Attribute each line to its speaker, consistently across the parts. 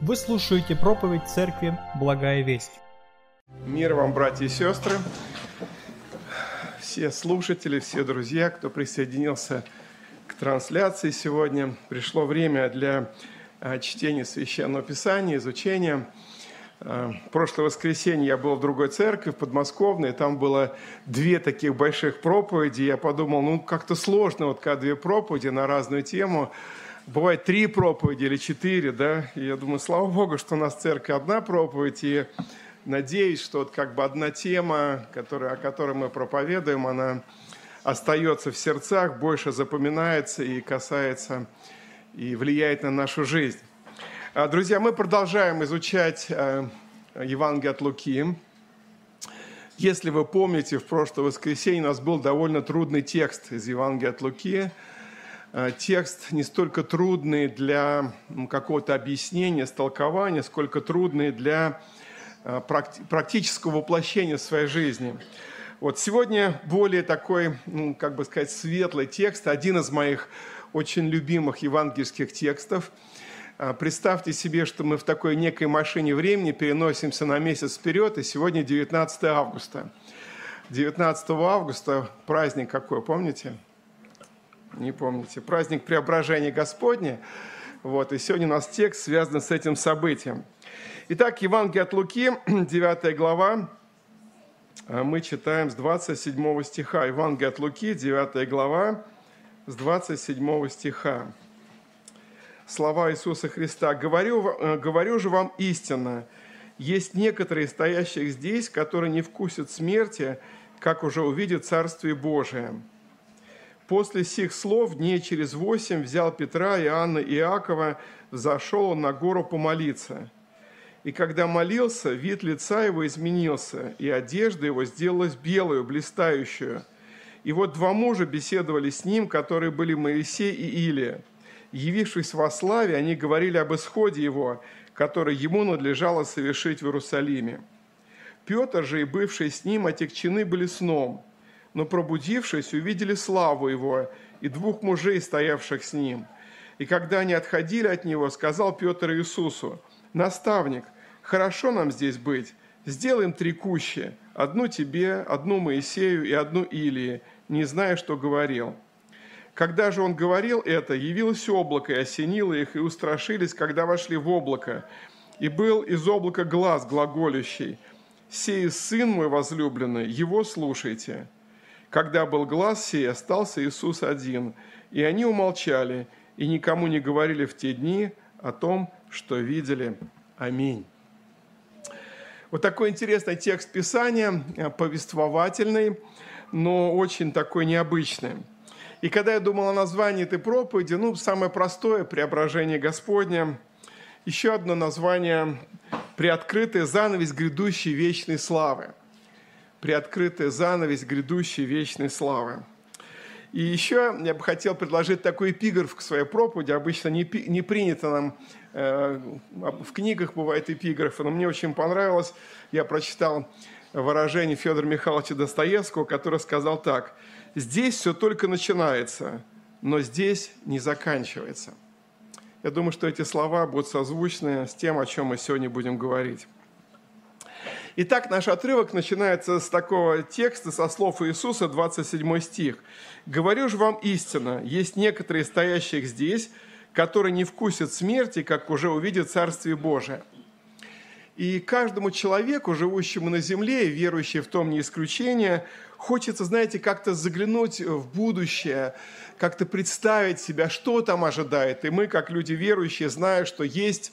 Speaker 1: Вы слушаете проповедь Церкви «Благая весть».
Speaker 2: Мир вам, братья и сестры, все слушатели, все друзья, кто присоединился к трансляции сегодня. Пришло время для а, чтения Священного Писания, изучения. А, прошлое воскресенье я был в другой церкви, в Подмосковной, там было две таких больших проповеди. Я подумал, ну как-то сложно, вот когда две проповеди на разную тему – бывает три проповеди или четыре, да, и я думаю, слава Богу, что у нас в церкви одна проповедь, и надеюсь, что вот как бы одна тема, которая, о которой мы проповедуем, она остается в сердцах, больше запоминается и касается и влияет на нашу жизнь. А, друзья, мы продолжаем изучать э, Евангелие от Луки. Если вы помните, в прошлое воскресенье у нас был довольно трудный текст из Евангелия от Луки – текст не столько трудный для какого-то объяснения, истолкования, сколько трудный для э, практического воплощения в своей жизни. Вот сегодня более такой, ну, как бы сказать, светлый текст, один из моих очень любимых евангельских текстов. Э, представьте себе, что мы в такой некой машине времени переносимся на месяц вперед, и сегодня 19 августа. 19 августа праздник какой, помните? Не помните, праздник Преображения Господня. Вот, и сегодня у нас текст связан с этим событием. Итак, Евангелие от Луки, 9 глава, а мы читаем с 27 стиха. Евангелие от Луки, 9 глава, с 27 стиха. Слова Иисуса Христа. «Говорю, э, говорю же вам истинно, есть некоторые стоящих здесь, которые не вкусят смерти, как уже увидят Царствие Божие». После сих слов дней через восемь взял Петра, Иоанна и Иакова, зашел он на гору помолиться. И когда молился, вид лица его изменился, и одежда его сделалась белую, блистающую. И вот два мужа беседовали с ним, которые были Моисей и Илия. Явившись во славе, они говорили об исходе его, который ему надлежало совершить в Иерусалиме. Петр же и бывший с ним отягчены были сном – но пробудившись, увидели славу его и двух мужей, стоявших с ним. И когда они отходили от него, сказал Петр Иисусу, «Наставник, хорошо нам здесь быть, сделаем три кущи, одну тебе, одну Моисею и одну Илии, не зная, что говорил». Когда же он говорил это, явилось облако и осенило их, и устрашились, когда вошли в облако. И был из облака глаз глаголющий, «Сей сын мой возлюбленный, его слушайте». Когда был глаз сей, остался Иисус один, и они умолчали, и никому не говорили в те дни о том, что видели. Аминь. Вот такой интересный текст Писания, э, повествовательный, но очень такой необычный. И когда я думал о названии этой проповеди, ну, самое простое – преображение Господня. Еще одно название – приоткрытый занавес грядущей вечной славы – приоткрытая занавес грядущей вечной славы. И еще я бы хотел предложить такой эпиграф к своей проповеди. Обычно не, не принято нам, э, в книгах бывают эпиграфы, но мне очень понравилось. Я прочитал выражение Федора Михайловича Достоевского, который сказал так. «Здесь все только начинается, но здесь не заканчивается». Я думаю, что эти слова будут созвучны с тем, о чем мы сегодня будем говорить. Итак, наш отрывок начинается с такого текста, со слов Иисуса, 27 стих. «Говорю же вам истинно, есть некоторые стоящих здесь, которые не вкусят смерти, как уже увидят Царствие Божие». И каждому человеку, живущему на земле, верующий в том не исключение, хочется, знаете, как-то заглянуть в будущее, как-то представить себя, что там ожидает. И мы, как люди верующие, зная, что есть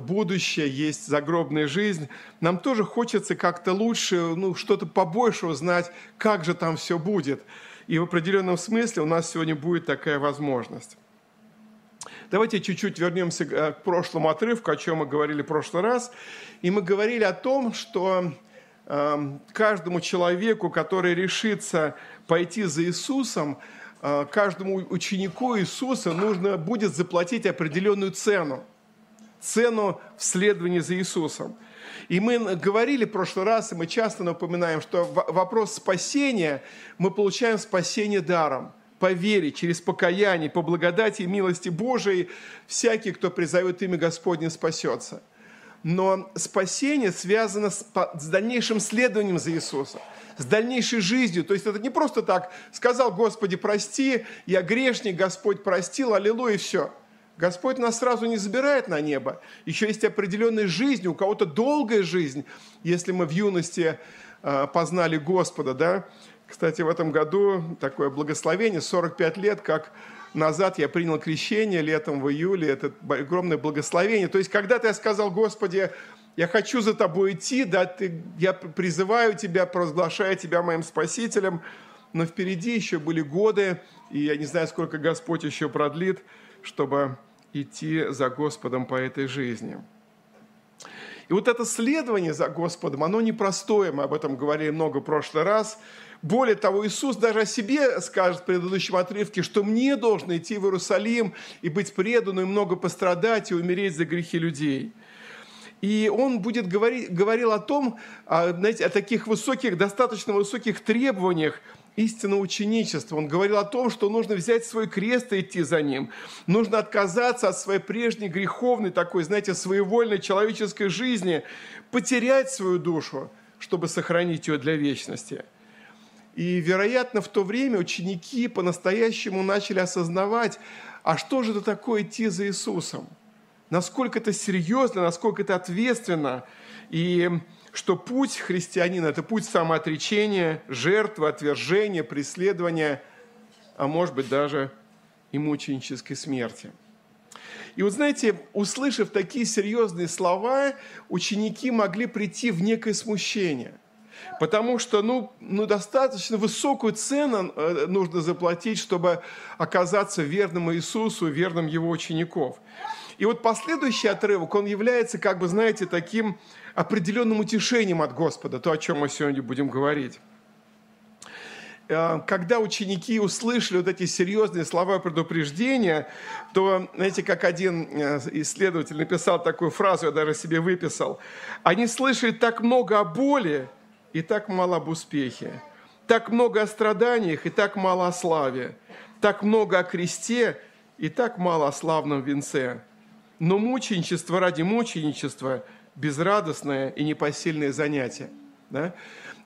Speaker 2: будущее, есть загробная жизнь, нам тоже хочется как-то лучше, ну, что-то побольше узнать, как же там все будет. И в определенном смысле у нас сегодня будет такая возможность. Давайте чуть-чуть вернемся э, к прошлому отрывку, о чем мы говорили в прошлый раз. И мы говорили о том, что э, каждому человеку, который решится пойти за Иисусом, э, каждому ученику Иисуса нужно будет заплатить определенную цену – цену в следовании за Иисусом. И мы говорили в прошлый раз, и мы часто напоминаем, что вопрос спасения, мы получаем спасение даром. по вере, через покаяние, по благодати и милости Божией, всякий, кто призовет имя Господне, спасется. Но спасение связано с, дальнейшим следованием за Иисусом с дальнейшей жизнью. То есть это не просто так, сказал, Господи, прости, я грешник, Господь простил, аллилуйя, и все. Господь нас сразу не забирает на небо. Еще есть определенная жизнь, у кого-то долгая жизнь, если мы в юности э, познали Господа, да. Кстати, в этом году такое благословение, 45 лет, как назад я принял крещение летом в июле, это огромное благословение. То есть когда-то я сказал, Господи, я хочу за тобой идти, да, ты, я призываю тебя, провозглашаю тебя моим спасителем, но впереди еще были годы, и я не знаю, сколько Господь еще продлит, чтобы идти за Господом по этой жизни. И вот это следование за Господом, оно непростое, мы об этом говорили много в прошлый раз. Более того, Иисус даже о себе скажет в предыдущем отрывке, что мне должно идти в Иерусалим и быть преданным, и много пострадать, и умереть за грехи людей – и он будет говорить, говорил о том, знаете, о таких высоких, достаточно высоких требованиях истинного ученичества. Он говорил о том, что нужно взять свой крест и идти за ним. Нужно отказаться от своей прежней греховной, такой, знаете, своевольной человеческой жизни, потерять свою душу, чтобы сохранить ее для вечности. И, вероятно, в то время ученики по-настоящему начали осознавать, а что же это такое идти за Иисусом – насколько это серьезно, насколько это ответственно, и что путь христианина – это путь самоотречения, жертвы, отвержения, преследования, а может быть даже и мученической смерти. И вот знаете, услышав такие серьезные слова, ученики могли прийти в некое смущение. Потому что ну, ну, достаточно высокую цену э, нужно заплатить, чтобы оказаться верным Иисусу, верным Его учеников. И вот последующий отрывок, он является, как бы, знаете, таким определенным утешением от Господа, то, о чем мы сегодня будем говорить. Э, когда ученики услышали вот эти серьезные слова предупреждения, то, знаете, как один э, исследователь написал такую фразу, я даже себе выписал, они слышали так много о боли и так мало об успехе, так много о страданиях и так мало о славе, так много о кресте и так мало о славном венце но мученичество ради мученичества – безрадостное и непосильное занятие. Да?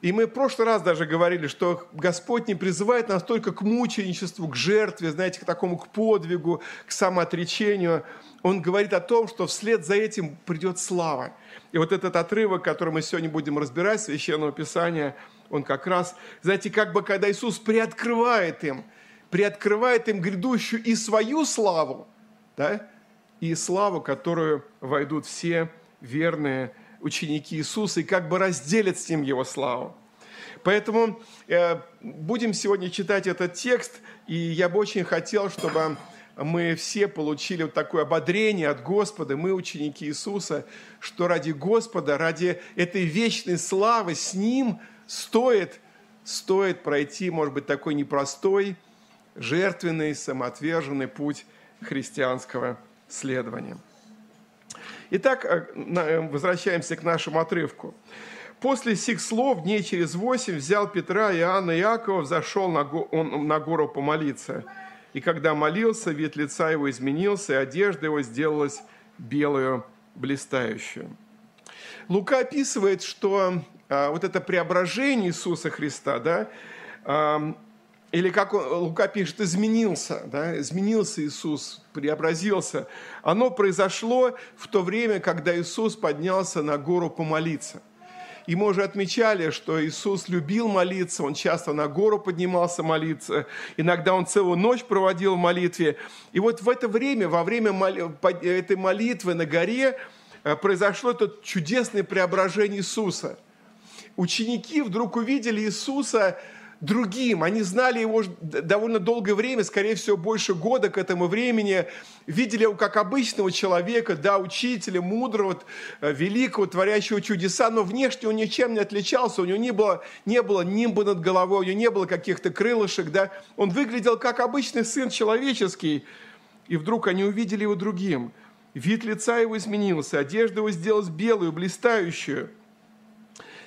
Speaker 2: И мы в прошлый раз даже говорили, что Господь не призывает нас только к мученичеству, к жертве, знаете, к такому, к подвигу, к самоотречению. Он говорит о том, что вслед за этим придет слава. И вот этот отрывок, который мы сегодня будем разбирать, Священного Писания, он как раз, знаете, как бы когда Иисус приоткрывает им, приоткрывает им грядущую и свою славу, да, и славу, которую войдут все верные ученики Иисуса и как бы разделят с ним его славу. Поэтому э, будем сегодня читать этот текст, и я бы очень хотел, чтобы мы все получили вот такое ободрение от Господа, мы ученики Иисуса, что ради Господа, ради этой вечной славы с Ним стоит, стоит пройти, может быть, такой непростой, жертвенный, самоотверженный путь христианского следованием. Итак, э, э, возвращаемся к нашему отрывку. После сих слов дней через восемь взял Петра, Иоанна и Иакова, зашел на, го, он на гору помолиться. И когда молился, вид лица его изменился, и одежда его сделалась белую, блистающую. Лука описывает, что а, вот это преображение Иисуса Христа, да, а, или как Лука пишет, изменился, да, изменился Иисус, преобразился. Оно произошло в то время, когда Иисус поднялся на гору помолиться. И мы уже отмечали, что Иисус любил молиться, Он часто на гору поднимался молиться, иногда Он целую ночь проводил в молитве. И вот в это время, во время этой молитвы на горе, э, произошло это чудесное преображение Иисуса. Ученики вдруг увидели Иисуса, другим. Они знали его довольно долгое время, скорее всего, больше года к этому времени. Видели его как обычного человека, да, учителя, мудрого, э, великого, творящего чудеса, но внешне он ничем не отличался. У него не было, не было нимба над головой, у него не было каких-то крылышек, да. Он выглядел как обычный сын человеческий. И вдруг они увидели его другим. Вид лица его изменился, одежда его сделалась белую, блистающую –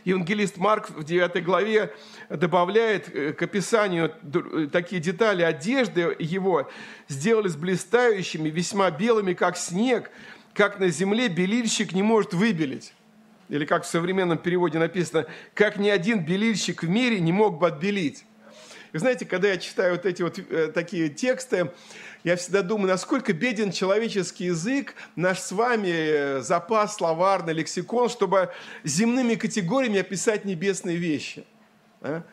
Speaker 2: Евангелист Марк в 9 главе добавляет э, к описанию э, такие детали. Одежды его сделались блистающими, весьма белыми, как снег, как на земле белильщик не может выбелить. Или как в современном переводе написано, как ни один белильщик в мире не мог бы отбелить. И знаете, когда я читаю вот эти вот э, такие тексты, я всегда думаю, насколько беден человеческий язык, наш с вами э, запас словарный, лексикон, чтобы земными категориями описать небесные вещи. А?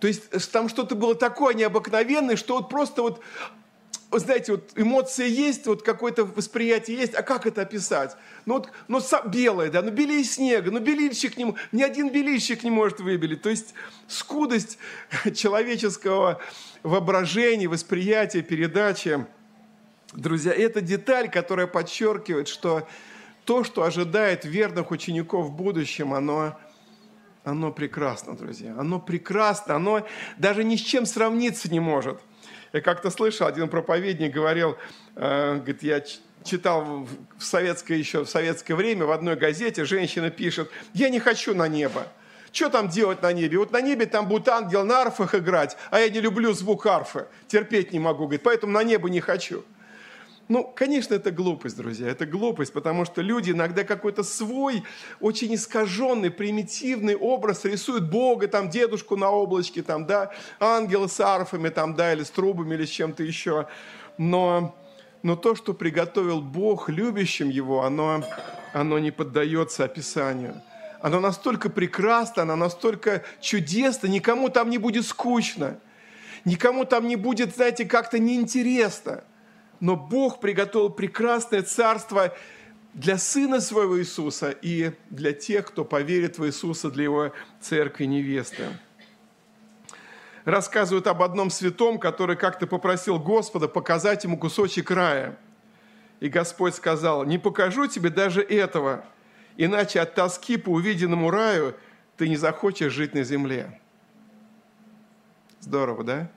Speaker 2: То есть э, там что-то было такое необыкновенное, что вот просто вот вы знаете, вот эмоция есть, вот какое-то восприятие есть, а как это описать? Ну вот, ну белое, да, ну белее снега, ну белильщик не ни один белильщик не может выбелить. То есть скудость человеческого воображения, восприятия, передачи. Друзья, это деталь, которая подчеркивает, что то, что ожидает верных учеников в будущем, оно, оно прекрасно, друзья. Оно прекрасно, оно даже ни с чем сравниться не может. Я как-то слышал, один проповедник говорил, э, говорит, я читал в советское еще в советское время в одной газете женщина пишет, я не хочу на небо. Что там делать на небе? Вот на небе там будет ангел на арфах играть, а я не люблю звук арфы, терпеть не могу, говорит, поэтому на небо не хочу. Ну, конечно, это глупость, друзья, это глупость, потому что люди иногда какой-то свой, очень искаженный, примитивный образ рисуют Бога, там, дедушку на облачке, там, да, ангела с арфами, там, да, или с трубами, или с чем-то еще. Но, но то, что приготовил Бог любящим его, оно, оно не поддается описанию. Оно настолько прекрасно, оно настолько чудесно, никому там не будет скучно. Никому там не будет, знаете, как-то неинтересно но Бог приготовил прекрасное царство для Сына Своего Иисуса и для тех, кто поверит в Иисуса, для Его церкви невесты. Рассказывают об одном святом, который как-то попросил Господа показать ему кусочек рая. И Господь сказал, не покажу тебе даже этого, иначе от тоски по увиденному раю ты не захочешь жить на земле. Здорово, да?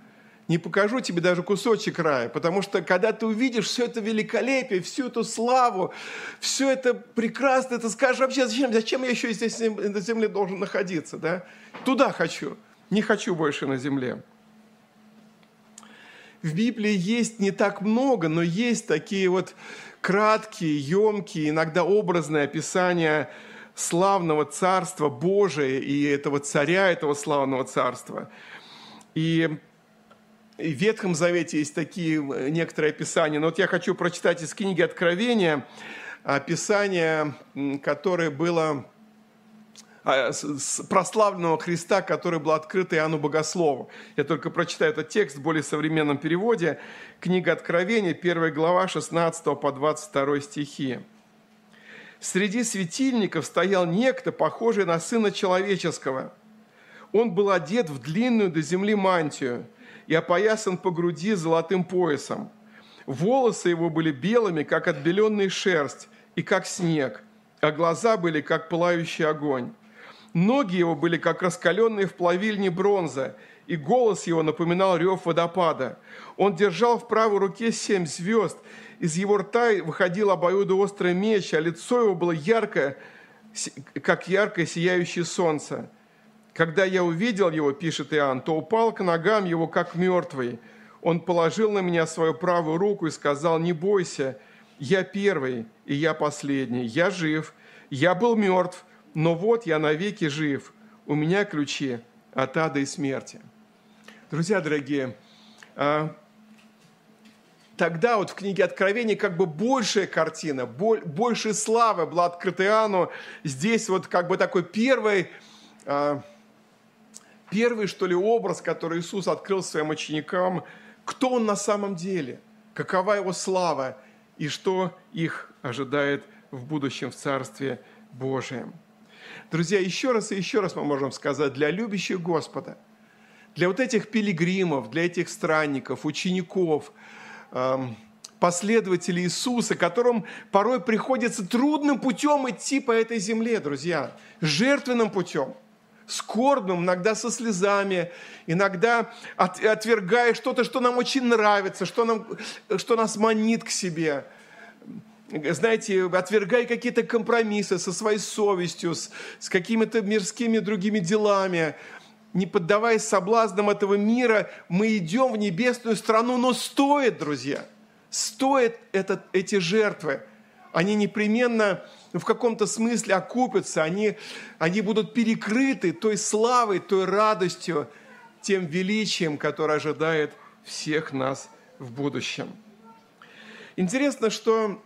Speaker 2: Не покажу тебе даже кусочек рая, потому что когда ты увидишь все это великолепие, всю эту славу, все это прекрасно, ты скажешь вообще, зачем, зачем я еще здесь на земле должен находиться, да? Туда хочу, не хочу больше на земле. В Библии есть не так много, но есть такие вот краткие, емкие, иногда образные описания славного царства Божия и этого царя, этого славного царства. И в Ветхом Завете есть такие э, некоторые описания. Но вот я хочу прочитать из книги Откровения описание, которое было а, прославленного Христа, который был открыт Иоанну Богослову. Я только прочитаю этот текст в более современном переводе. Книга Откровения, 1 глава, 16 по 22 стихи. «Среди светильников стоял некто, похожий на Сына Человеческого. Он был одет в длинную до земли мантию – и опоясан по груди золотым поясом. Волосы его были белыми, как отбеленная шерсть, и как снег, а глаза были, как пылающий огонь. Ноги его были, как раскаленные в плавильне бронза, и голос его напоминал рев водопада. Он держал в правой руке семь звезд, из его рта выходил обоюдоострый меч, а лицо его было яркое, как яркое сияющее солнце. Когда я увидел его, пишет Иоанн, то упал к ногам его, как мертвый. Он положил на меня свою правую руку и сказал, не бойся, я первый и я последний, я жив, я был мертв, но вот я навеки жив, у меня ключи от ада и смерти. Друзья дорогие, а, тогда вот в книге Откровений как бы большая картина, больше славы была открыта Иоанну. Здесь вот как бы такой первый а, первый, что ли, образ, который Иисус открыл своим ученикам, кто Он на самом деле, какова Его слава и что их ожидает в будущем в Царстве Божьем. Друзья, еще раз и еще раз мы можем сказать, для любящих Господа, для вот этих пилигримов, для этих странников, учеников, эм, последователей Иисуса, которым порой приходится трудным путем идти по этой земле, друзья, жертвенным путем – скорбным, иногда со слезами, иногда от, отвергая что-то, что нам очень нравится, что, нам, что нас манит к себе. знаете, отвергая какие-то компромиссы со своей совестью, с, с какими-то мирскими другими делами, не поддаваясь соблазнам этого мира, мы идем в небесную страну, но стоит, друзья, стоит это, эти жертвы. Они непременно в каком-то смысле окупятся, они, они будут перекрыты той славой, той радостью, тем величием, которое ожидает всех нас в будущем. Интересно, что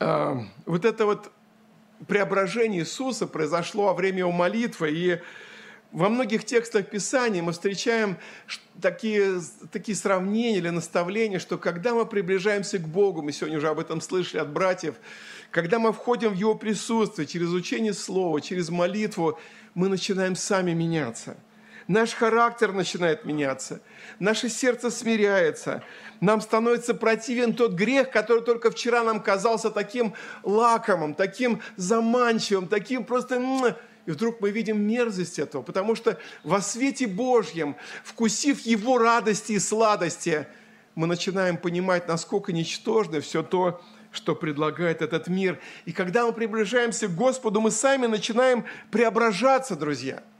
Speaker 2: э, вот это вот преображение Иисуса произошло во время его молитвы, и во многих текстах Писания мы встречаем такие, такие сравнения или наставления, что когда мы приближаемся к Богу, мы сегодня уже об этом слышали от братьев, когда мы входим в Его присутствие через учение Слова, через молитву, мы начинаем сами меняться – наш характер начинает меняться, наше сердце смиряется, нам становится противен тот грех, который только вчера нам казался таким лакомым, таким заманчивым, таким просто... И вдруг мы видим мерзость этого, потому что во свете Божьем, вкусив Его радости и сладости, мы начинаем понимать, насколько ничтожно все то, что предлагает этот мир. И когда мы приближаемся к Господу, мы сами начинаем преображаться, друзья –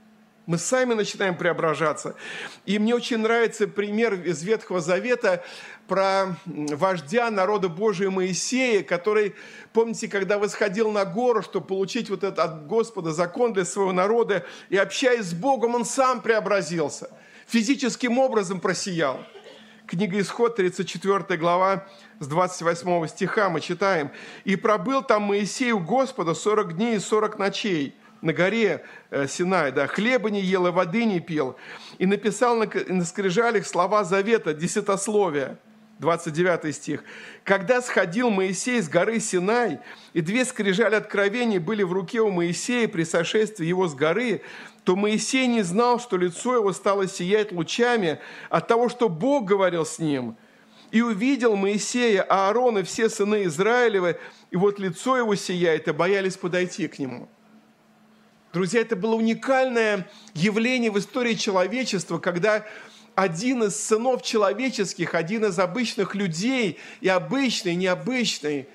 Speaker 2: мы сами начинаем преображаться. И мне очень нравится пример из Ветхого Завета про вождя народа Божия Моисея, который, помните, когда восходил на гору, чтобы получить вот этот от Господа закон для своего народа, и общаясь с Богом, он сам преобразился, физическим образом просиял. Книга Исход, 34 глава, с 28 стиха мы читаем. «И пробыл там Моисей у Господа 40 дней и 40 ночей, на горе э, Синай, да, хлеба не ел и воды не пил, и написал на, на скрижалях слова завета, десятословия, 29 стих. «Когда сходил Моисей с горы Синай, и две скрижали откровений были в руке у Моисея при сошествии его с горы, то Моисей не знал, что лицо его стало сиять лучами от того, что Бог говорил с ним. И увидел Моисея, Аарон и все сыны Израилевы, и вот лицо его сияет, и боялись подойти к нему». Друзья, это было уникальное явление в истории человечества, когда один из сынов человеческих, один из обычных людей, и обычный, и необычный,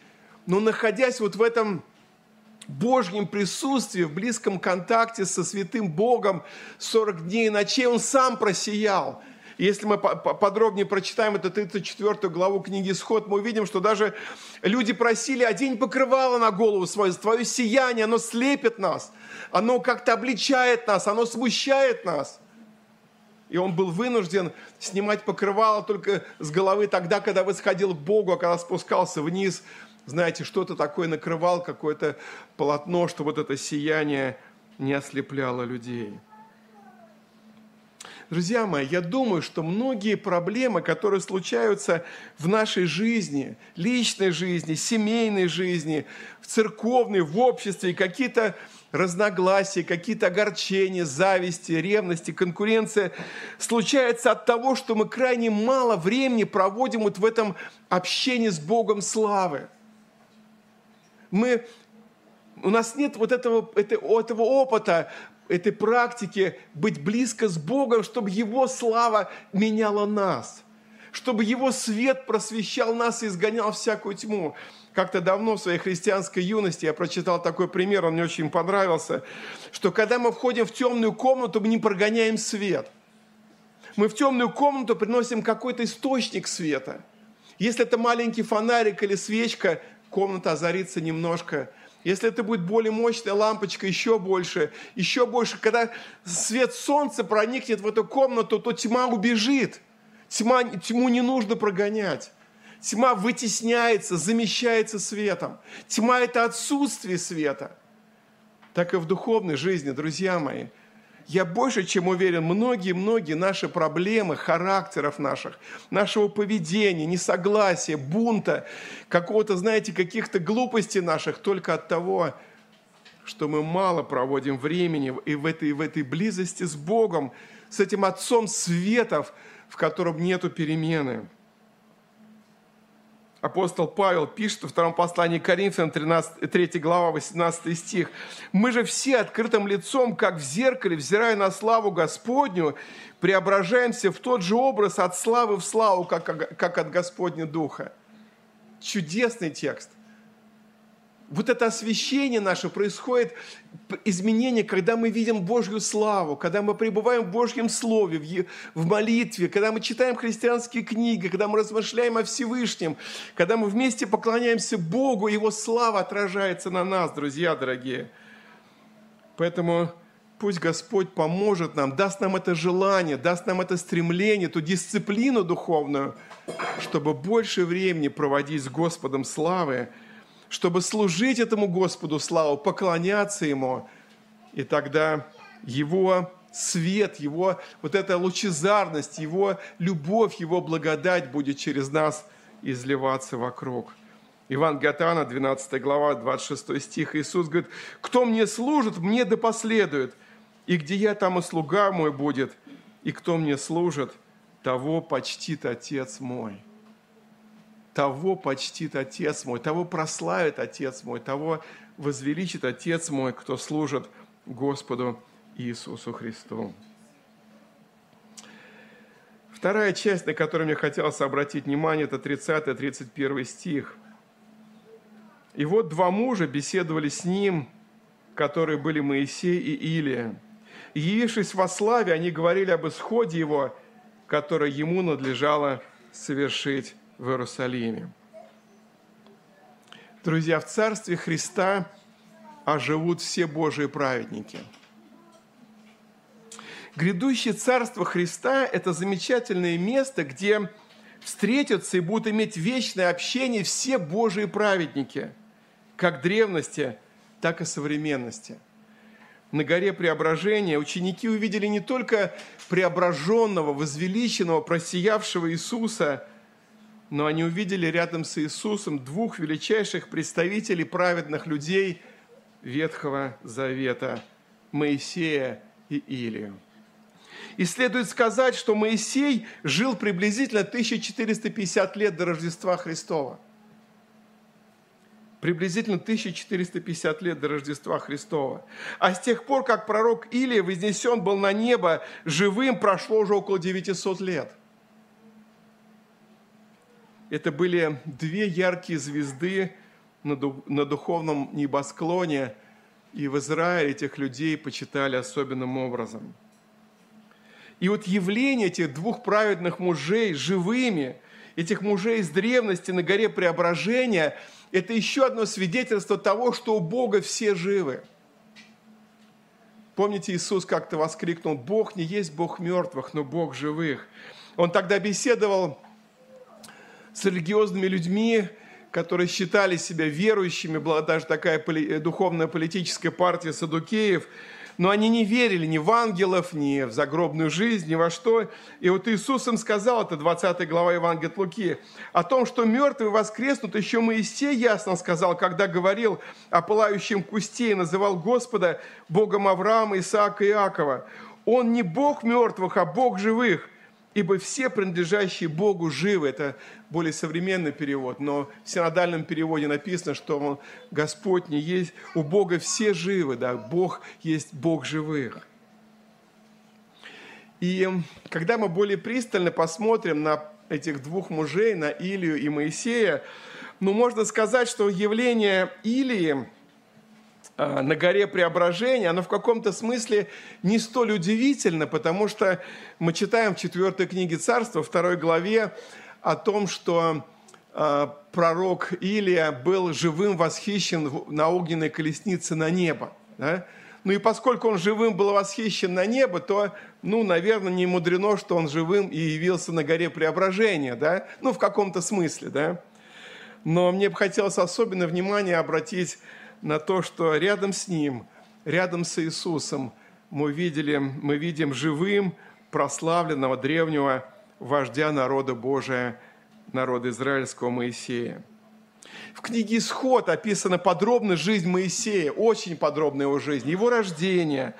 Speaker 2: но находясь вот в этом Божьем присутствии, в близком контакте со святым Богом 40 дней и ночей, он сам просиял – если мы подробнее прочитаем эту 34 главу книги «Исход», мы увидим, что даже люди просили «одень покрывало на голову свою, твое сияние, оно слепит нас, оно как-то обличает нас, оно смущает нас». И он был вынужден снимать покрывало только с головы тогда, когда восходил к Богу, а когда спускался вниз, знаете, что-то такое накрывал, какое-то полотно, что вот это сияние не ослепляло людей. Друзья мои, я думаю, что многие проблемы, которые случаются в нашей жизни, личной жизни, семейной жизни, в церковной, в обществе, какие-то разногласия, какие-то огорчения, зависти, ревности, конкуренция, случается от того, что мы крайне мало времени проводим вот в этом общении с Богом славы. Мы у нас нет вот этого, этого опыта этой практике быть близко с Богом, чтобы Его слава меняла нас, чтобы Его свет просвещал нас и изгонял всякую тьму. Как-то давно в своей христианской юности я прочитал такой пример, он мне очень понравился, что когда мы входим в темную комнату, мы не прогоняем свет. Мы в темную комнату приносим какой-то источник света. Если это маленький фонарик или свечка, комната озарится немножко – если это будет более мощная лампочка, еще больше, еще больше. Когда свет солнца проникнет в эту комнату, то тьма убежит. Тьма, тьму не нужно прогонять. Тьма вытесняется, замещается светом. Тьма – это отсутствие света. Так и в духовной жизни, друзья мои – я больше чем уверен, многие-многие наши проблемы, характеров наших, нашего поведения, несогласия, бунта, какого-то, знаете, каких-то глупостей наших только от того, что мы мало проводим времени и в этой, в этой близости с Богом, с этим Отцом Светов, в котором нету перемены апостол Павел пишет во втором послании Коринфянам, 13, 3 глава, 18 стих. «Мы же все открытым лицом, как в зеркале, взирая на славу Господню, преображаемся в тот же образ от славы в славу, как, как от Господня Духа». Чудесный текст. Вот это освящение наше происходит, изменение, когда мы видим Божью славу, когда мы пребываем в Божьем Слове, в молитве, когда мы читаем христианские книги, когда мы размышляем о Всевышнем, когда мы вместе поклоняемся Богу, Его слава отражается на нас, друзья дорогие. Поэтому пусть Господь поможет нам, даст нам это желание, даст нам это стремление, ту дисциплину духовную, чтобы больше времени проводить с Господом славы, чтобы служить этому Господу славу, поклоняться Ему. И тогда Его свет, Его вот эта лучезарность, Его любовь, Его благодать будет через нас изливаться вокруг. Иван Гатана, 12 глава, 26 стих. Иисус говорит, «Кто мне служит, мне да последует, и где я, там и слуга мой будет, и кто мне служит, того почтит Отец мой» того почтит Отец мой, того прославит Отец мой, того возвеличит Отец мой, кто служит Господу Иисусу Христу. Вторая часть, на которую мне хотелось обратить внимание, это 30-31 стих. «И вот два мужа беседовали с ним, которые были Моисей и Илия. И, явившись во славе, они говорили об исходе его, которое ему надлежало совершить в Иерусалиме. Друзья, в Царстве Христа оживут все Божьи праведники. Грядущее Царство Христа – это замечательное место, где встретятся и будут иметь вечное общение все Божьи праведники, как древности, так и современности. На горе Преображения ученики увидели не только преображенного, возвеличенного, просиявшего Иисуса – но они увидели рядом с Иисусом двух величайших представителей праведных людей Ветхого Завета – Моисея и Илию. И следует сказать, что Моисей жил приблизительно 1450 лет до Рождества Христова. Приблизительно 1450 лет до Рождества Христова. А с тех пор, как пророк Илия вознесен был на небо живым, прошло уже около 900 лет – это были две яркие звезды на, духовном небосклоне, и в Израиле этих людей почитали особенным образом. И вот явление этих двух праведных мужей живыми, этих мужей из древности на горе Преображения, это еще одно свидетельство того, что у Бога все живы. Помните, Иисус как-то воскликнул, Бог не есть Бог мертвых, но Бог живых. Он тогда беседовал с религиозными людьми, которые считали себя верующими, была даже такая э, духовная политическая партия Садукеев, но они не верили ни в ангелов, ни в загробную жизнь, ни во что. И вот Иисус им сказал, это 20 глава Евангелия от Луки, о том, что мертвые воскреснут, еще Моисей ясно сказал, когда говорил о пылающем кусте и называл Господа Богом Авраама, Исаака и Иакова. Он не Бог мертвых, а Бог живых ибо все принадлежащие Богу живы. Это более современный перевод, но в синодальном переводе написано, что он, Господь не есть, у Бога все живы, да, Бог есть Бог живых. И когда мы более пристально посмотрим на этих двух мужей, на Илию и Моисея, ну, можно сказать, что явление Илии – на горе Преображения, оно в каком-то смысле не столь удивительно, потому что мы читаем в 4 книге Царства, второй главе, о том, что а, пророк Илия был живым восхищен на огненной колеснице на небо. Да? Ну и поскольку он живым был восхищен на небо, то, ну, наверное, не мудрено, что он живым и явился на горе Преображения, да? Ну, в каком-то смысле, да? Но мне бы хотелось особенно внимание обратить на то, что рядом с Ним, рядом с Иисусом мы, видели, мы видим живым, прославленного древнего вождя народа Божия, народа израильского Моисея. В книге «Исход» описана подробно жизнь Моисея, очень подробная его жизнь, его рождение,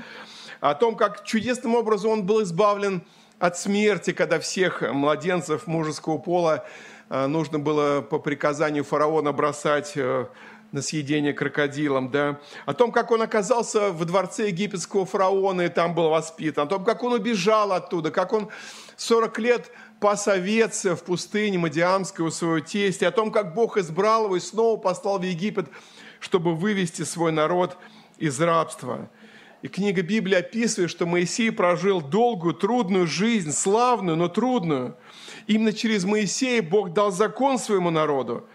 Speaker 2: о том, как чудесным образом он был избавлен от смерти, когда всех младенцев мужеского пола э, нужно было по приказанию фараона бросать э, на съедение крокодилом, да, о том, как он оказался в дворце египетского фараона и там был воспитан, о том, как он убежал оттуда, как он 40 лет пас овец в пустыне Мадиамской у своего тестя, о том, как Бог избрал его и снова послал в Египет, чтобы вывести свой народ из рабства. И книга Библии описывает, что Моисей прожил долгую, трудную жизнь, славную, но трудную. Именно через Моисея Бог дал закон своему народу.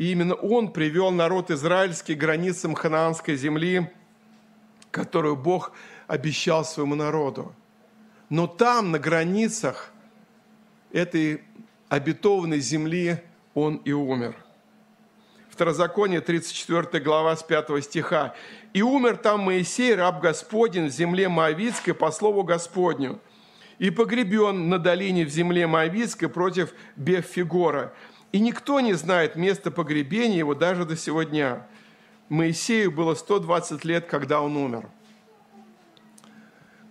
Speaker 2: И именно он привел народ израильский к границам ханаанской земли, которую Бог обещал своему народу. Но там, на границах этой обетованной земли, он и умер. Второзаконие, 34 глава, с 5 стиха. «И умер там Моисей, раб Господень, в земле Моавицкой по слову Господню, и погребен на долине в земле Моавицкой против Беффигора. И никто не знает места погребения его даже до сего дня. Моисею было 120 лет, когда он умер».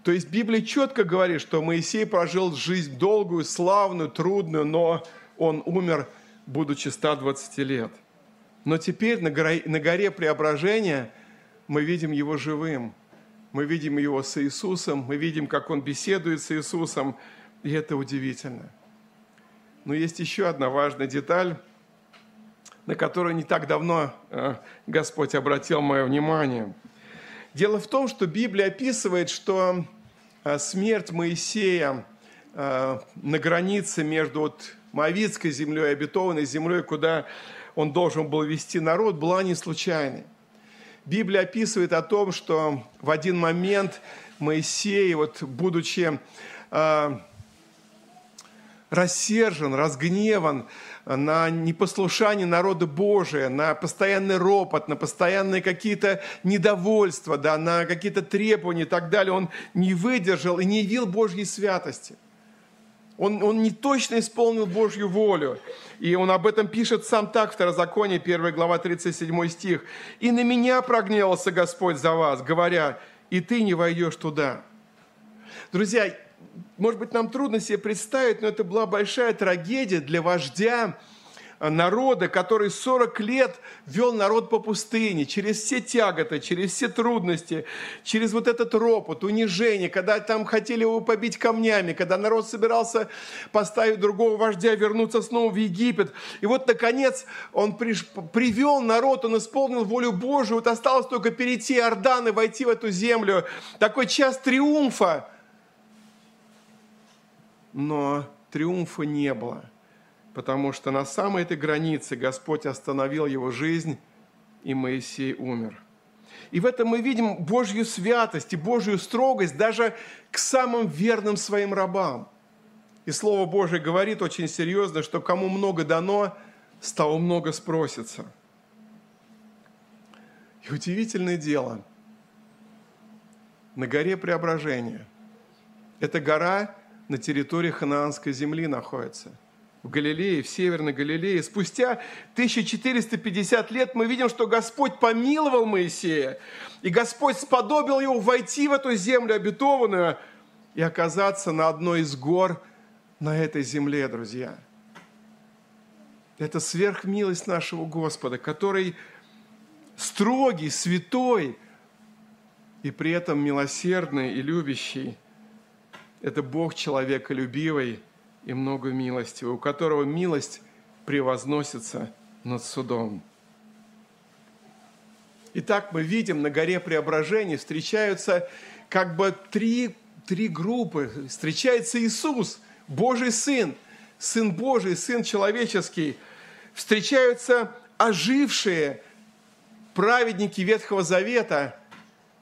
Speaker 2: То есть Библия четко говорит, что Моисей прожил жизнь долгую, славную, трудную, но он умер, будучи 120 лет. Но теперь на горе, на горе Преображения мы видим его живым. Мы видим его с Иисусом, мы видим, как он беседует с Иисусом, и это удивительно. Но есть еще одна важная деталь, на которую не так давно э, Господь обратил мое внимание – Дело в том, что Библия описывает, что э, смерть Моисея э, на границе между вот Моавицкой землей и обетованной землей, куда он должен был вести народ, была не случайной. Библия описывает о том, что в один момент Моисей, вот, будучи рассержен, разгневан, на непослушание народа Божия, на постоянный ропот, на постоянные какие-то недовольства, да, на какие-то требования и так далее. Он не выдержал и не явил Божьей святости. Он, он не точно исполнил Божью волю. И он об этом пишет сам так, Второзаконие, 1 глава, 37 стих. «И на меня прогневался Господь за вас, говоря, и ты не войдешь туда». Друзья, может быть, нам трудно себе представить, но это была большая трагедия для вождя народа, который 40 лет вел народ по пустыне, через все тяготы, через все трудности, через вот этот ропот, унижение, когда там хотели его побить камнями, когда народ собирался поставить другого вождя, вернуться снова в Египет. И вот, наконец, он приш... привел народ, он исполнил волю Божию, вот осталось только перейти Иордан и войти в эту землю. Такой час триумфа но триумфа не было, потому что на самой этой границе Господь остановил его жизнь, и Моисей умер. И в этом мы видим Божью святость и Божью строгость даже к самым верным своим рабам. И Слово Божие говорит очень серьезно, что кому много дано, с того много спросится. И удивительное дело, на горе Преображения, эта гора на территории ханаанской земли находится. В Галилее, в Северной Галилее. Спустя 1450 лет мы видим, что Господь помиловал Моисея, и Господь сподобил его войти в эту землю обетованную и оказаться на одной из гор на этой земле, друзья. Это сверхмилость нашего Господа, который строгий, святой и при этом милосердный и любящий – это Бог человеколюбивый и много милости, у которого милость превозносится над судом. Итак, мы видим, на горе преображения встречаются как бы три, три группы. Встречается Иисус, Божий Сын, Сын Божий, Сын человеческий. Встречаются ожившие праведники Ветхого Завета.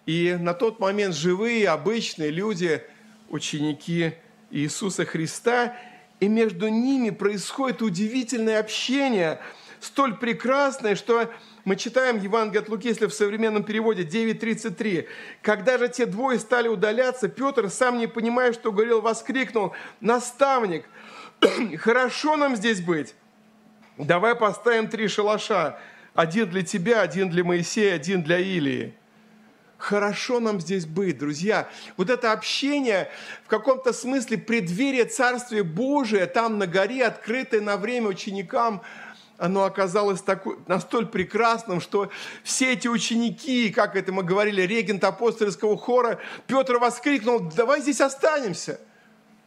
Speaker 2: И на тот момент живые, обычные люди – ученики Иисуса Христа, и между ними происходит удивительное общение, столь прекрасное, что мы читаем Евангелие от Луки, если в современном переводе 9.33. «Когда же те двое стали удаляться, Петр, сам не понимая, что говорил, воскликнул, «Наставник, хорошо нам здесь быть. Давай поставим три шалаша. Один для тебя, один для Моисея, один для Илии». Хорошо нам здесь быть, друзья. Вот это общение, в каком-то смысле преддверие Царствия Божия, там на горе, открытое на время ученикам, оно оказалось такой, настоль прекрасным, что все эти ученики, как это мы говорили, регент апостольского хора, Петр воскликнул, давай здесь останемся.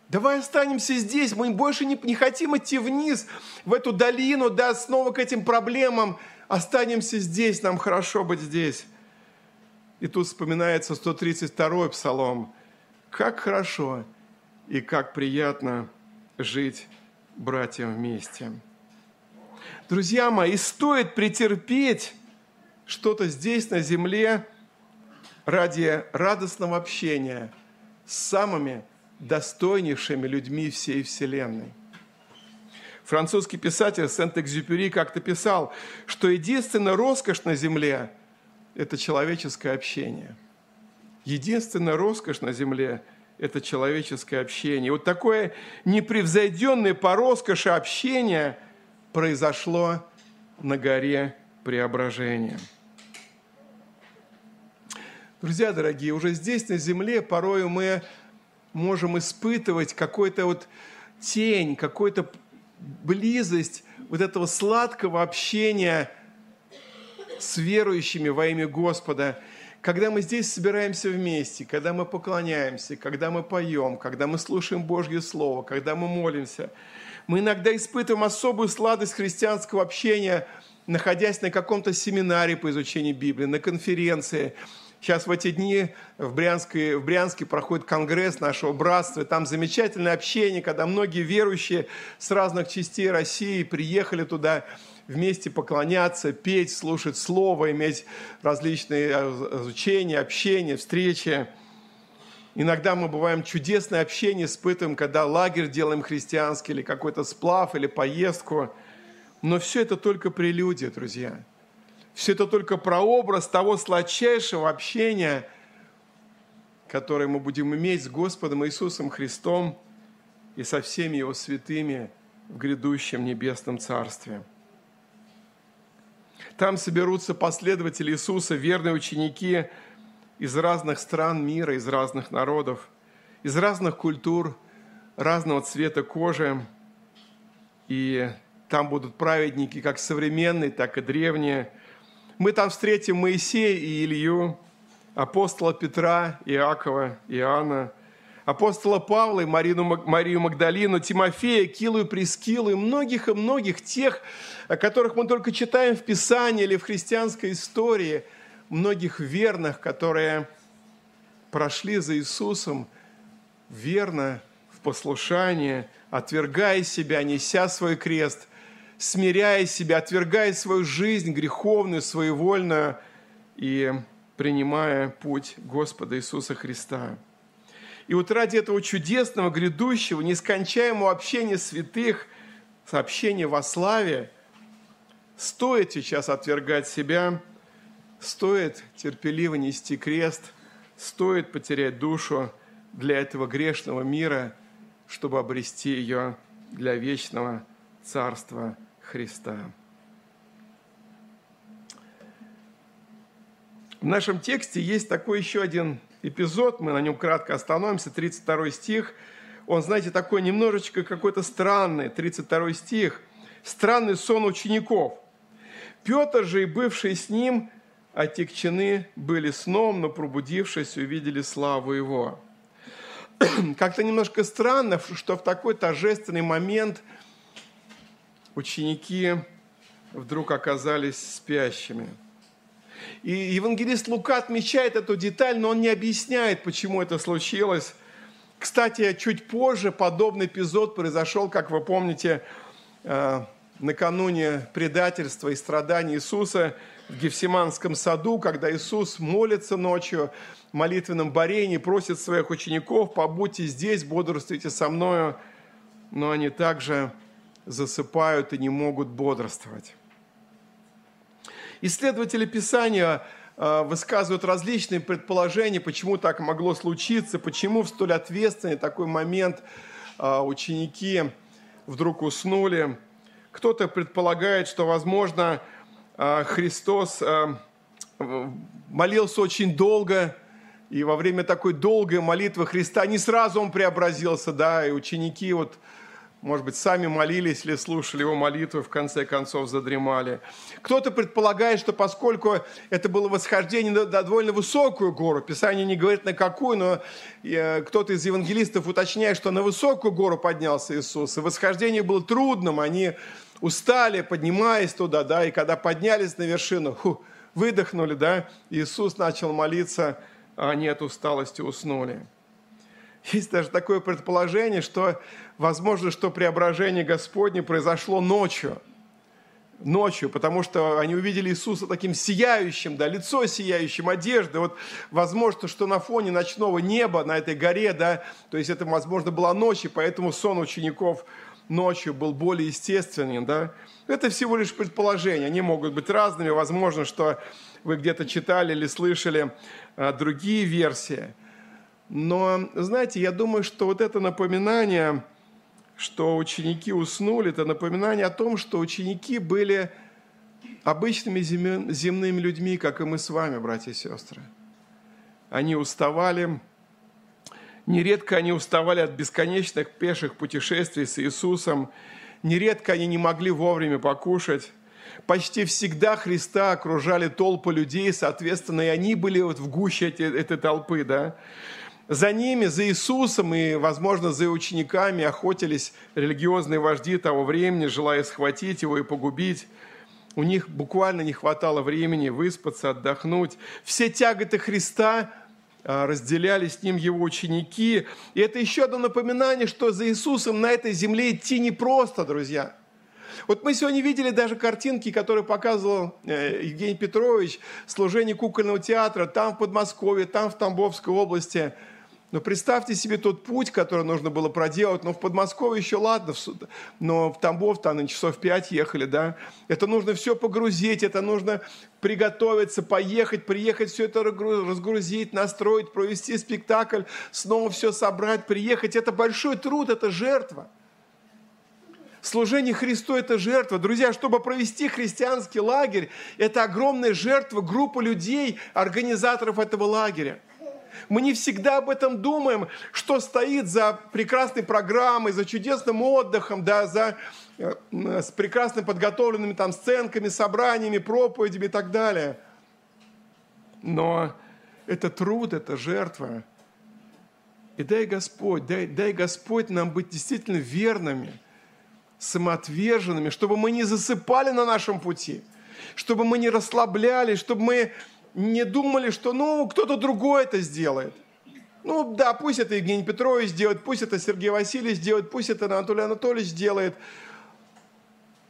Speaker 2: Давай останемся здесь, мы больше не, не хотим идти вниз, в эту долину, да, снова к этим проблемам. останемся здесь, нам хорошо быть здесь. И тут вспоминается 132-й псалом. Как хорошо и как приятно жить братьям вместе. Друзья мои, стоит претерпеть что-то здесь, на земле, ради радостного общения с самыми достойнейшими людьми всей Вселенной. Французский писатель Сент-Экзюпери как-то писал, что единственная роскошь на земле – это человеческое общение. Единственная роскошь на земле – это человеческое общение. Вот такое непревзойденное по роскоши общение произошло на горе преображения. Друзья дорогие, уже здесь на земле порою мы можем испытывать какой-то вот тень, какую-то близость вот этого сладкого общения с верующими во имя Господа, когда мы здесь собираемся вместе, когда мы поклоняемся, когда мы поем, когда мы слушаем Божье Слово, когда мы молимся, мы иногда испытываем особую сладость христианского общения, находясь на каком-то семинаре по изучению Библии, на конференции – Сейчас в эти дни в Брянске, в Брянске проходит конгресс нашего братства. Там замечательное общение, когда многие верующие с разных частей России приехали туда вместе поклоняться, петь, слушать Слово, иметь различные э, изучения, общения, встречи. Иногда мы бываем чудесное общение испытываем, когда лагерь делаем христианский, или какой-то сплав, или поездку. Но все это только прелюдия, друзья. Все это только прообраз того сладчайшего общения, которое мы будем иметь с Господом Иисусом Христом и со всеми Его святыми в грядущем небесном Царстве. Там соберутся последователи Иисуса, верные ученики из разных стран мира, из разных народов, из разных культур, разного цвета кожи. И там будут праведники как современные, так и древние – мы там встретим Моисея и Илью, апостола Петра, Иакова, Иоанна, апостола Павла и Марину, Марию Магдалину, Тимофея, Килу и Прескилу и многих и многих тех, о которых мы только читаем в Писании или в христианской истории, многих верных, которые прошли за Иисусом верно в послушание, отвергая себя, неся свой крест смиряя себя, отвергая свою жизнь греховную, своевольную и принимая путь Господа Иисуса Христа. И вот ради этого чудесного, грядущего, нескончаемого общения святых, сообщения во славе, стоит сейчас отвергать себя, стоит терпеливо нести крест, стоит потерять душу для этого грешного мира, чтобы обрести ее для вечного Царства Христа. В нашем тексте есть такой еще один эпизод, мы на нем кратко остановимся, 32 стих. Он, знаете, такой немножечко какой-то странный, 32 стих. Странный сон учеников. Петр же и бывший с ним отекчены были сном, но пробудившись, увидели славу его. Как-то немножко странно, что в такой торжественный момент – ученики вдруг оказались спящими. И евангелист Лука отмечает эту деталь, но он не объясняет, почему это случилось. Кстати, чуть позже подобный эпизод произошел, как вы помните, э, накануне предательства и страданий Иисуса в Гефсиманском саду, когда Иисус молится ночью в молитвенном борении, просит своих учеников, побудьте здесь, бодрствуйте со мною. Но они также засыпают и не могут бодрствовать. Исследователи Писания э, высказывают различные предположения, почему так могло случиться, почему в столь ответственный такой момент э, ученики вдруг уснули. Кто-то предполагает, что, возможно, э, Христос молился очень долго, и во время такой долгой молитвы Христа не сразу он преобразился, да, и ученики вот может быть, сами молились или слушали его молитвы, в конце концов задремали. Кто-то предполагает, что поскольку это было восхождение на, довольно высокую гору, Писание не говорит на какую, но э, кто-то из евангелистов уточняет, что на высокую гору поднялся Иисус, и восхождение было трудным, они устали, поднимаясь туда, да, и когда поднялись на вершину, фу, выдохнули, да, Иисус начал молиться, а они от усталости уснули. Есть даже такое предположение, что возможно, что преображение Господне произошло ночью. Ночью, потому что они увидели Иисуса таким сияющим, да, лицо сияющим, одежды. Вот возможно, что на фоне ночного неба, на этой горе, да, то есть это, возможно, была ночь, и поэтому сон учеников ночью был более естественен, да. Это всего лишь предположения, они могут быть разными. Возможно, что вы где-то читали или слышали а, другие версии. Но, знаете, я думаю, что вот это напоминание, что ученики уснули, это напоминание о том, что ученики были обычными земными людьми, как и мы с вами, братья и сестры. Они уставали, нередко они уставали от бесконечных пеших путешествий с Иисусом, нередко они не могли вовремя покушать, почти всегда Христа окружали толпы людей, соответственно, и они были вот в гуще этой, этой толпы, да. За ними, за Иисусом и, возможно, за учениками охотились религиозные вожди того времени, желая схватить его и погубить. У них буквально не хватало времени выспаться, отдохнуть. Все тяготы Христа а, разделяли с ним его ученики. И это еще одно напоминание, что за Иисусом на этой земле идти непросто, друзья. Вот мы сегодня видели даже картинки, которые показывал э, Евгений Петрович, служение кукольного театра, там в Подмосковье, там в Тамбовской области – но представьте себе тот путь, который нужно было проделать. Но в Подмосковье еще ладно, но в Тамбов там на часов пять ехали, да. Это нужно все погрузить, это нужно приготовиться, поехать, приехать, все это разгрузить, настроить, провести спектакль, снова все собрать, приехать. Это большой труд, это жертва. Служение Христу – это жертва. Друзья, чтобы провести христианский лагерь, это огромная жертва группы людей, организаторов этого лагеря. Мы не всегда об этом думаем, что стоит за прекрасной программой, за чудесным отдыхом, да, за э, с прекрасно подготовленными там сценками, собраниями, проповедями и так далее. Но это труд, это жертва. И дай Господь, дай, дай Господь нам быть действительно верными, самоотверженными, чтобы мы не засыпали на нашем пути, чтобы мы не расслаблялись, чтобы мы не думали, что ну кто-то другой это сделает. Ну да, пусть это Евгений Петрович сделает, пусть это Сергей Васильевич сделает, пусть это Анатолий Анатольевич сделает.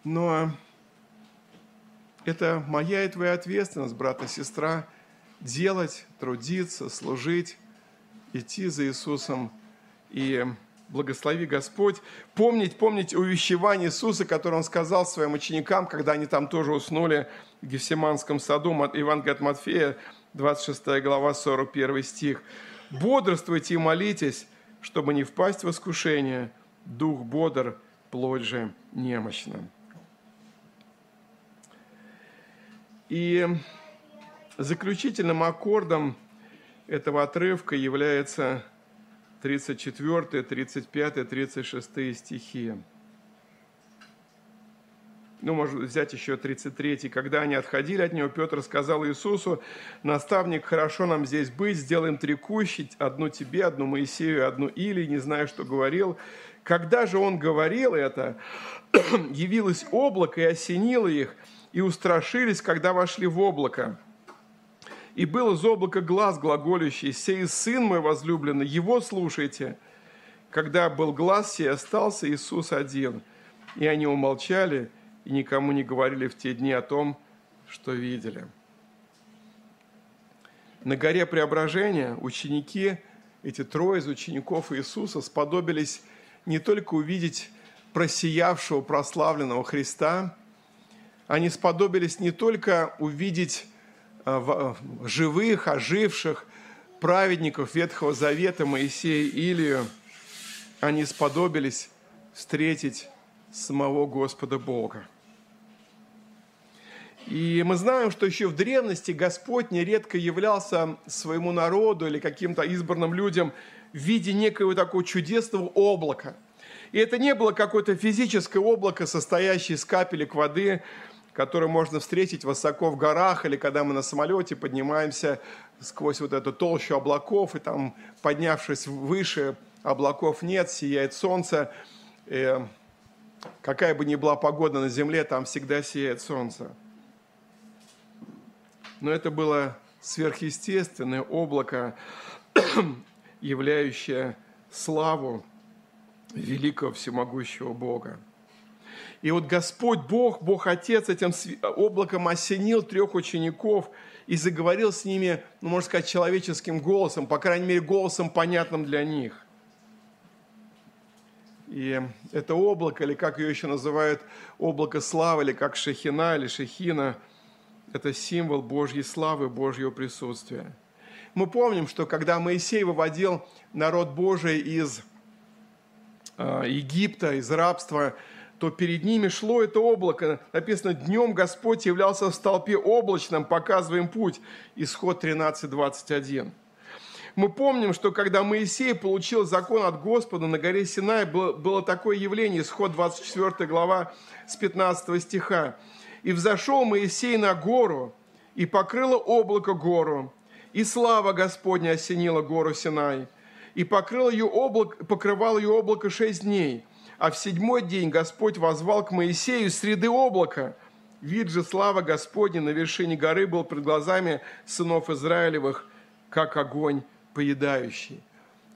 Speaker 2: Но это моя и твоя ответственность, брат и сестра, делать, трудиться, служить, идти за Иисусом и благослови Господь. Помнить, помнить увещевание Иисуса, которое Он сказал своим ученикам, когда они там тоже уснули в Гефсиманском саду, Евангелие от Матфея, 26 глава, 41 стих. «Бодрствуйте и молитесь, чтобы не впасть в искушение. Дух бодр, плоть же немощна». И заключительным аккордом этого отрывка является 34, 35, 36 стихи. Ну, можно взять еще 33. «Когда они отходили от него, Петр сказал Иисусу, «Наставник, хорошо нам здесь быть, сделаем три кущи, одну тебе, одну Моисею, одну Или, не знаю, что говорил». Когда же он говорил это, явилось облако и осенило их, и устрашились, когда вошли в облако. И был из облака глаз глаголющий, «Сей сын мой возлюбленный, его слушайте». Когда был глаз сей, остался Иисус один. И они умолчали и никому не говорили в те дни о том, что видели. На горе Преображения ученики, эти трое из учеников Иисуса, сподобились не только увидеть просиявшего, прославленного Христа, они сподобились не только увидеть живых, оживших праведников Ветхого Завета Моисея и Илию, они сподобились встретить самого Господа Бога. И мы знаем, что еще в древности Господь нередко являлся своему народу или каким-то избранным людям в виде некого такого чудесного облака. И это не было какое-то физическое облако, состоящее из капелек воды, который можно встретить высоко в горах, или когда мы на самолете поднимаемся сквозь вот эту толщу облаков, и там, поднявшись выше, облаков нет, сияет солнце. И какая бы ни была погода на земле, там всегда сияет солнце. Но это было сверхъестественное облако, являющее славу великого всемогущего Бога. И вот Господь Бог, Бог Отец этим облаком осенил трех учеников и заговорил с ними, ну, можно сказать, человеческим голосом, по крайней мере, голосом, понятным для них. И это облако, или как ее еще называют, облако славы, или как Шехина, или Шехина, это символ Божьей славы, Божьего присутствия. Мы помним, что когда Моисей выводил народ Божий из а, Египта, из рабства, то перед ними шло это облако. Написано, днем Господь являлся в столпе облачном, показывая им путь. Исход 13, 21. Мы помним, что когда Моисей получил закон от Господа на горе Синай, было, такое явление, исход 24 глава с 15 стиха. «И взошел Моисей на гору, и покрыло облако гору, и слава Господня осенила гору Синай, и покрыл ее облако, покрывал ее облако шесть дней. А в седьмой день Господь возвал к Моисею среды облака. Вид же слава Господня на вершине горы был пред глазами сынов Израилевых, как огонь поедающий.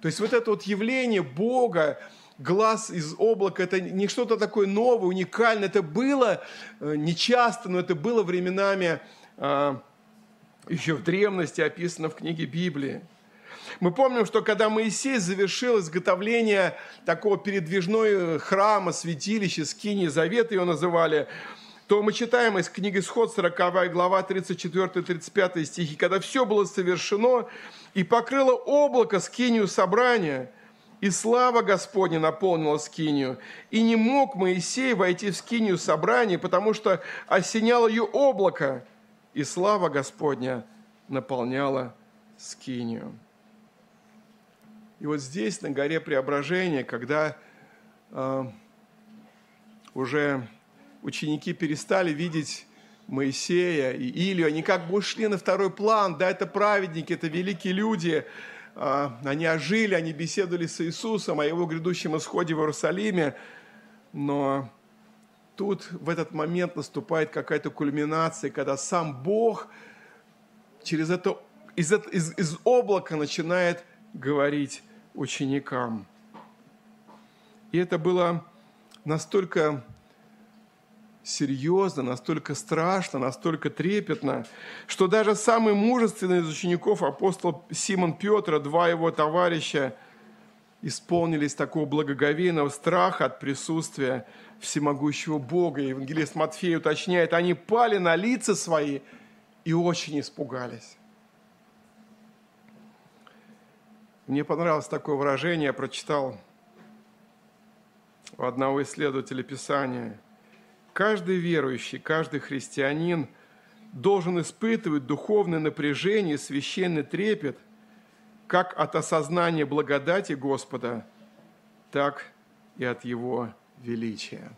Speaker 2: То есть вот это вот явление Бога, глаз из облака, это не что-то такое новое, уникальное. Это было э, нечасто, но это было временами а, еще в древности описано в книге Библии. Мы помним, что когда Моисей завершил изготовление такого передвижного храма, святилища, скини, завета его называли, то мы читаем из книги Исход 40 глава 34-35 стихи, когда все было совершено, и покрыло облако скинию собрания, и слава Господня наполнила скинию. И не мог Моисей войти в скинию собрания, потому что осеняло ее облако, и слава Господня наполняла скинию. И вот здесь, на горе Преображения, когда э, уже ученики перестали видеть Моисея и Илью, они как бы ушли на второй план, да, это праведники, это великие люди, э, они ожили, они беседовали с Иисусом о его грядущем исходе в Иерусалиме, но тут в этот момент наступает какая-то кульминация, когда сам Бог через это, из, из, из облака начинает говорить ученикам. И это было настолько серьезно, настолько страшно, настолько трепетно, что даже самый мужественный из учеников, апостол Симон Петр, два его товарища, исполнились такого благоговейного страха от присутствия всемогущего Бога. Евангелист Матфей уточняет, они пали на лица свои и очень испугались. Мне понравилось такое выражение, я прочитал у одного исследователя Писания. Каждый верующий, каждый христианин должен испытывать духовное напряжение, священный трепет, как от осознания благодати Господа, так и от Его величия.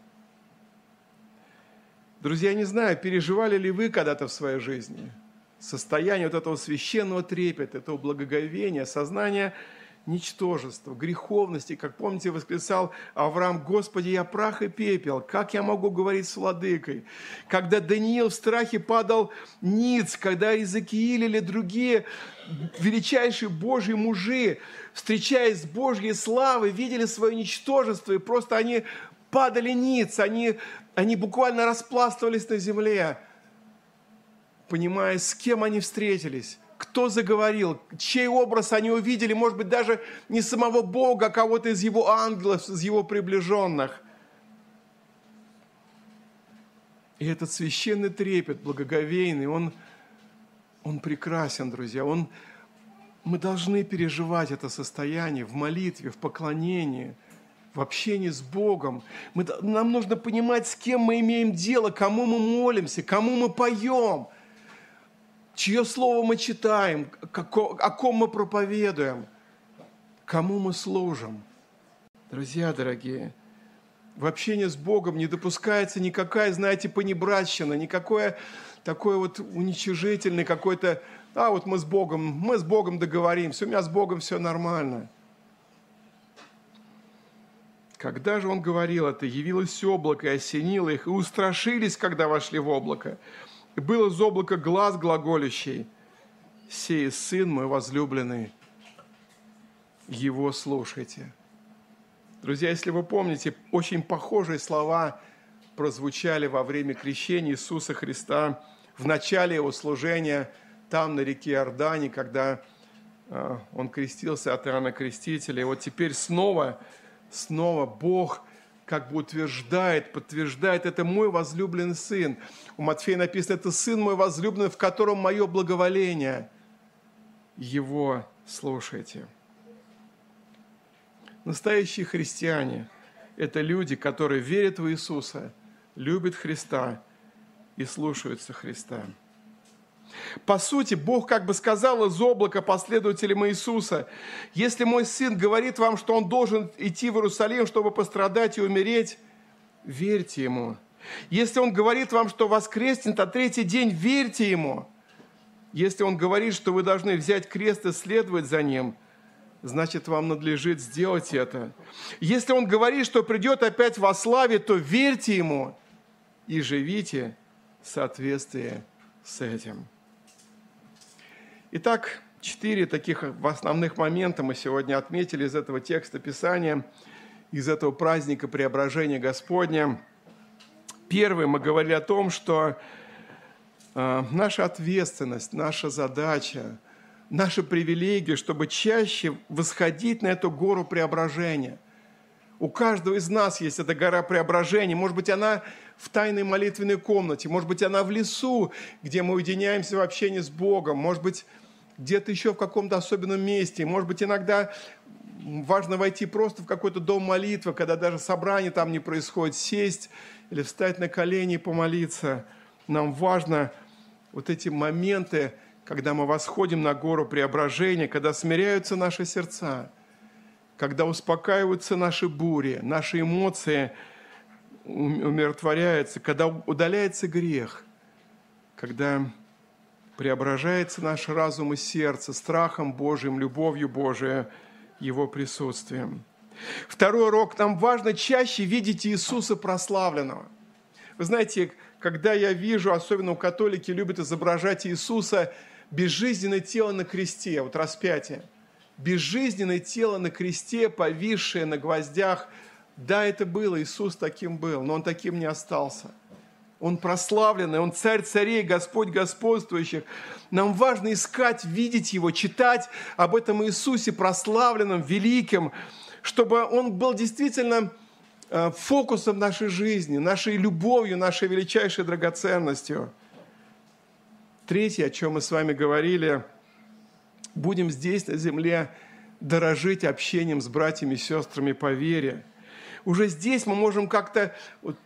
Speaker 2: Друзья, не знаю, переживали ли вы когда-то в своей жизни – состояние вот этого священного трепета, этого благоговения, сознания ничтожества, греховности, как помните, восклицал Авраам, «Господи, я прах и пепел, как я могу говорить с владыкой?» Когда Даниил в страхе падал ниц, когда Иезекииль или другие величайшие Божьи мужи, встречаясь с Божьей славой, видели свое ничтожество, и просто они падали ниц, они, они буквально распластывались на земле понимая, с кем они встретились, кто заговорил, чей образ они увидели, может быть, даже не самого Бога, а кого-то из его ангелов, из его приближенных. И этот священный трепет, благоговейный, он, он прекрасен, друзья. Он, мы должны переживать это состояние в молитве, в поклонении, в общении с Богом. Мы, нам нужно понимать, с кем мы имеем дело, кому мы молимся, кому мы поем – чье слово мы читаем, о ком мы проповедуем, кому мы служим. Друзья дорогие, в общении с Богом не допускается никакая, знаете, понебратщина, никакое такое вот уничижительный какой-то, а вот мы с Богом, мы с Богом договоримся, у меня с Богом все нормально. Когда же он говорил это, явилось облако и осенило их, и устрашились, когда вошли в облако. И был из облака глаз глаголящий, «Сей сын мой возлюбленный, его слушайте». Друзья, если вы помните, очень похожие слова прозвучали во время крещения Иисуса Христа в начале Его служения там, на реке Иордане, когда а, Он крестился от Иоанна Крестителя. И вот теперь снова, снова Бог как бы утверждает, подтверждает, это мой возлюбленный сын. У Матфея написано, это сын мой возлюбленный, в котором мое благоволение. Его слушайте. Настоящие христиане – это люди, которые верят в Иисуса, любят Христа и слушаются Христа. По сути, Бог как бы сказал из облака последователям Иисуса, если мой сын говорит вам, что он должен идти в Иерусалим, чтобы пострадать и умереть, верьте ему. Если он говорит вам, что воскреснет на третий день, верьте ему. Если он говорит, что вы должны взять крест и следовать за ним – значит, вам надлежит сделать это. Если Он говорит, что придет опять во славе, то верьте Ему и живите в соответствии с этим. Итак, четыре таких основных момента мы сегодня отметили из этого текста Писания, из этого праздника преображения Господня. Первый мы говорили о том, что э, наша ответственность, наша задача – наша привилегия, чтобы чаще восходить на эту гору преображения. У каждого из нас есть эта гора преображения. Может быть, она в тайной молитвенной комнате, может быть, она в лесу, где мы уединяемся в общении с Богом, может быть, где-то еще в каком-то особенном месте, может быть, иногда важно войти просто в какой-то дом молитвы, когда даже собрание там не происходит, сесть или встать на колени и помолиться. Нам важно вот эти моменты, когда мы восходим на гору преображения, когда смиряются наши сердца, когда успокаиваются наши бури, наши эмоции умиротворяются, когда удаляется грех, когда преображается наш разум и сердце страхом Божьим, любовью Божией, Его присутствием. Второй урок. Нам важно чаще видеть Иисуса прославленного. Вы знаете, когда я вижу, особенно у католики любят изображать Иисуса – безжизненное тело на кресте, вот распятие, безжизненное тело на кресте, повисшее на гвоздях. Да, это было, Иисус таким был, но Он таким не остался. Он прославленный, Он царь царей, Господь господствующих. Нам важно искать, видеть Его, читать об этом Иисусе прославленном, великим, чтобы Он был действительно э, фокусом нашей жизни, нашей любовью, нашей величайшей драгоценностью – Третье, о чем мы с вами говорили, будем здесь, на земле, дорожить общением с братьями и сестрами по вере. Уже здесь мы можем как-то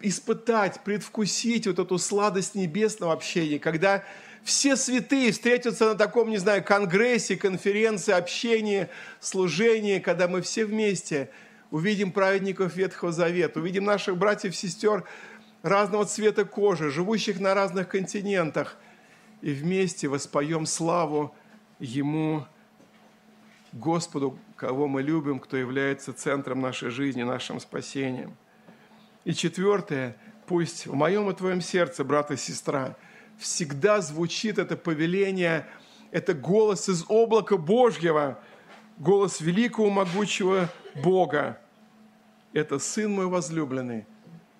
Speaker 2: испытать, предвкусить вот эту сладость небесного общения, когда все святые встретятся на таком, не знаю, конгрессе, конференции, общении, служении, когда мы все вместе увидим праведников Ветхого Завета, увидим наших братьев и сестер разного цвета кожи, живущих на разных континентах – и вместе воспоем славу Ему, Господу, кого мы любим, кто является центром нашей жизни, нашим спасением. И четвертое, пусть в моем и твоем сердце, брат и сестра, всегда звучит это повеление, это голос из облака Божьего, голос великого могучего Бога. Это Сын мой возлюбленный,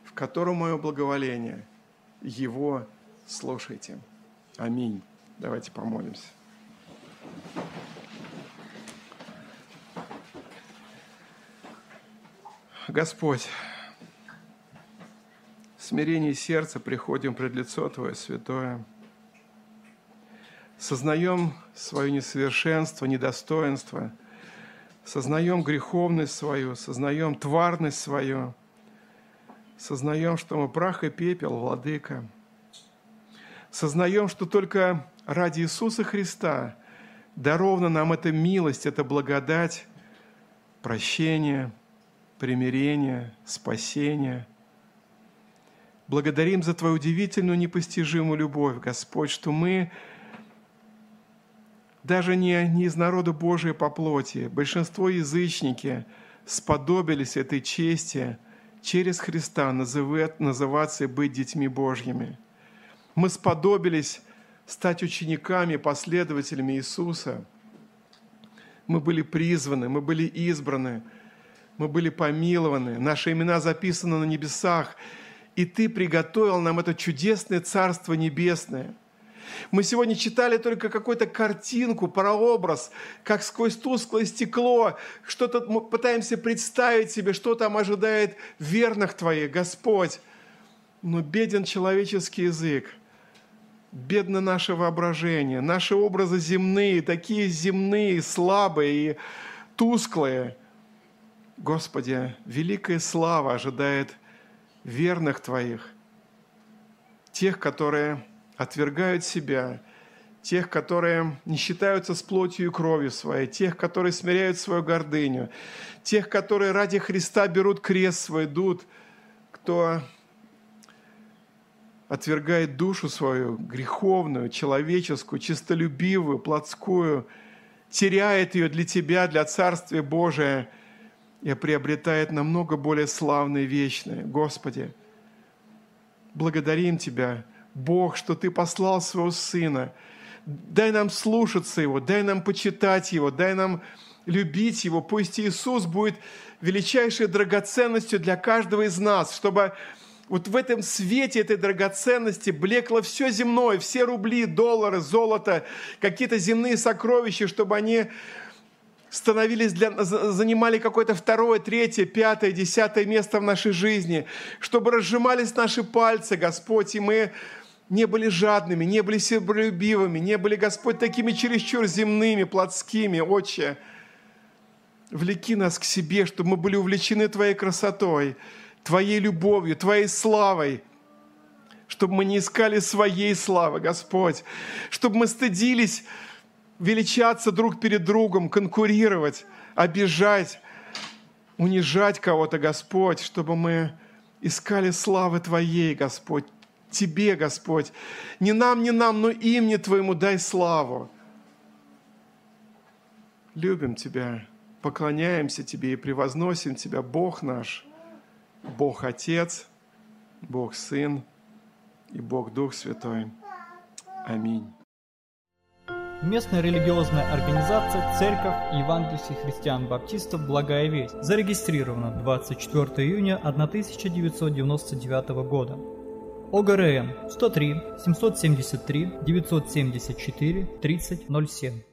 Speaker 2: в котором мое благоволение. Его слушайте. Аминь. Давайте помолимся. Господь, в смирении сердца приходим пред лицо Твое святое. Сознаем свое несовершенство, недостоинство, сознаем греховность свою, сознаем тварность свою, сознаем, что мы прах и пепел, Владыка – сознаем, что только ради Иисуса Христа дарована нам эта милость, эта благодать, прощение, примирение, спасение. Благодарим за Твою удивительную, непостижимую любовь, Господь, что мы даже не, не из народа Божия по плоти, большинство язычники, сподобились этой чести через Христа называть, называться и быть детьми Божьими. Мы сподобились стать учениками, последователями Иисуса. Мы были призваны, мы были избраны, мы были помилованы, наши имена записаны на небесах, и Ты приготовил нам это чудесное Царство Небесное – мы сегодня читали только какую-то картинку, прообраз, как сквозь тусклое стекло, что-то мы пытаемся представить себе, что там ожидает верных Твоих, Господь. Но беден человеческий язык, бедно наше воображение, наши образы земные, такие земные, слабые и тусклые. Господи, великая слава ожидает верных Твоих, тех, которые отвергают себя, тех, которые не считаются с плотью и кровью своей, тех, которые смиряют свою гордыню, тех, которые ради Христа берут крест свой, идут, кто отвергает душу свою, греховную, человеческую, чистолюбивую, плотскую, теряет ее для Тебя, для Царствия Божия и приобретает намного более славное вечное. Господи, благодарим Тебя – Бог, что Ты послал Своего Сына. Дай нам слушаться Его, дай нам почитать Его, дай нам любить Его. Пусть Иисус будет величайшей драгоценностью для каждого из нас, чтобы вот в этом свете этой драгоценности блекло все земное, все рубли, доллары, золото, какие-то земные сокровища, чтобы они становились для, занимали какое-то второе, третье, пятое, десятое место в нашей жизни, чтобы разжимались наши пальцы, Господь, и мы не были жадными, не были себолюбивыми, не были, Господь, такими чересчур земными, плотскими, Отче. Влеки нас к себе, чтобы мы были увлечены Твоей красотой, Твоей любовью, Твоей славой, чтобы мы не искали своей славы, Господь, чтобы мы стыдились величаться друг перед другом, конкурировать, обижать, унижать кого-то, Господь, чтобы мы искали славы Твоей, Господь, Тебе, Господь. Не нам, не нам, но имени Твоему дай славу. Любим Тебя, поклоняемся Тебе и превозносим Тебя, Бог наш, Бог Отец, Бог Сын и Бог Дух Святой. Аминь.
Speaker 1: Местная религиозная организация Церковь Евангельских христиан-баптистов «Благая весть» зарегистрирована 24 июня 1999 года. ОГРН 103 773 974 3007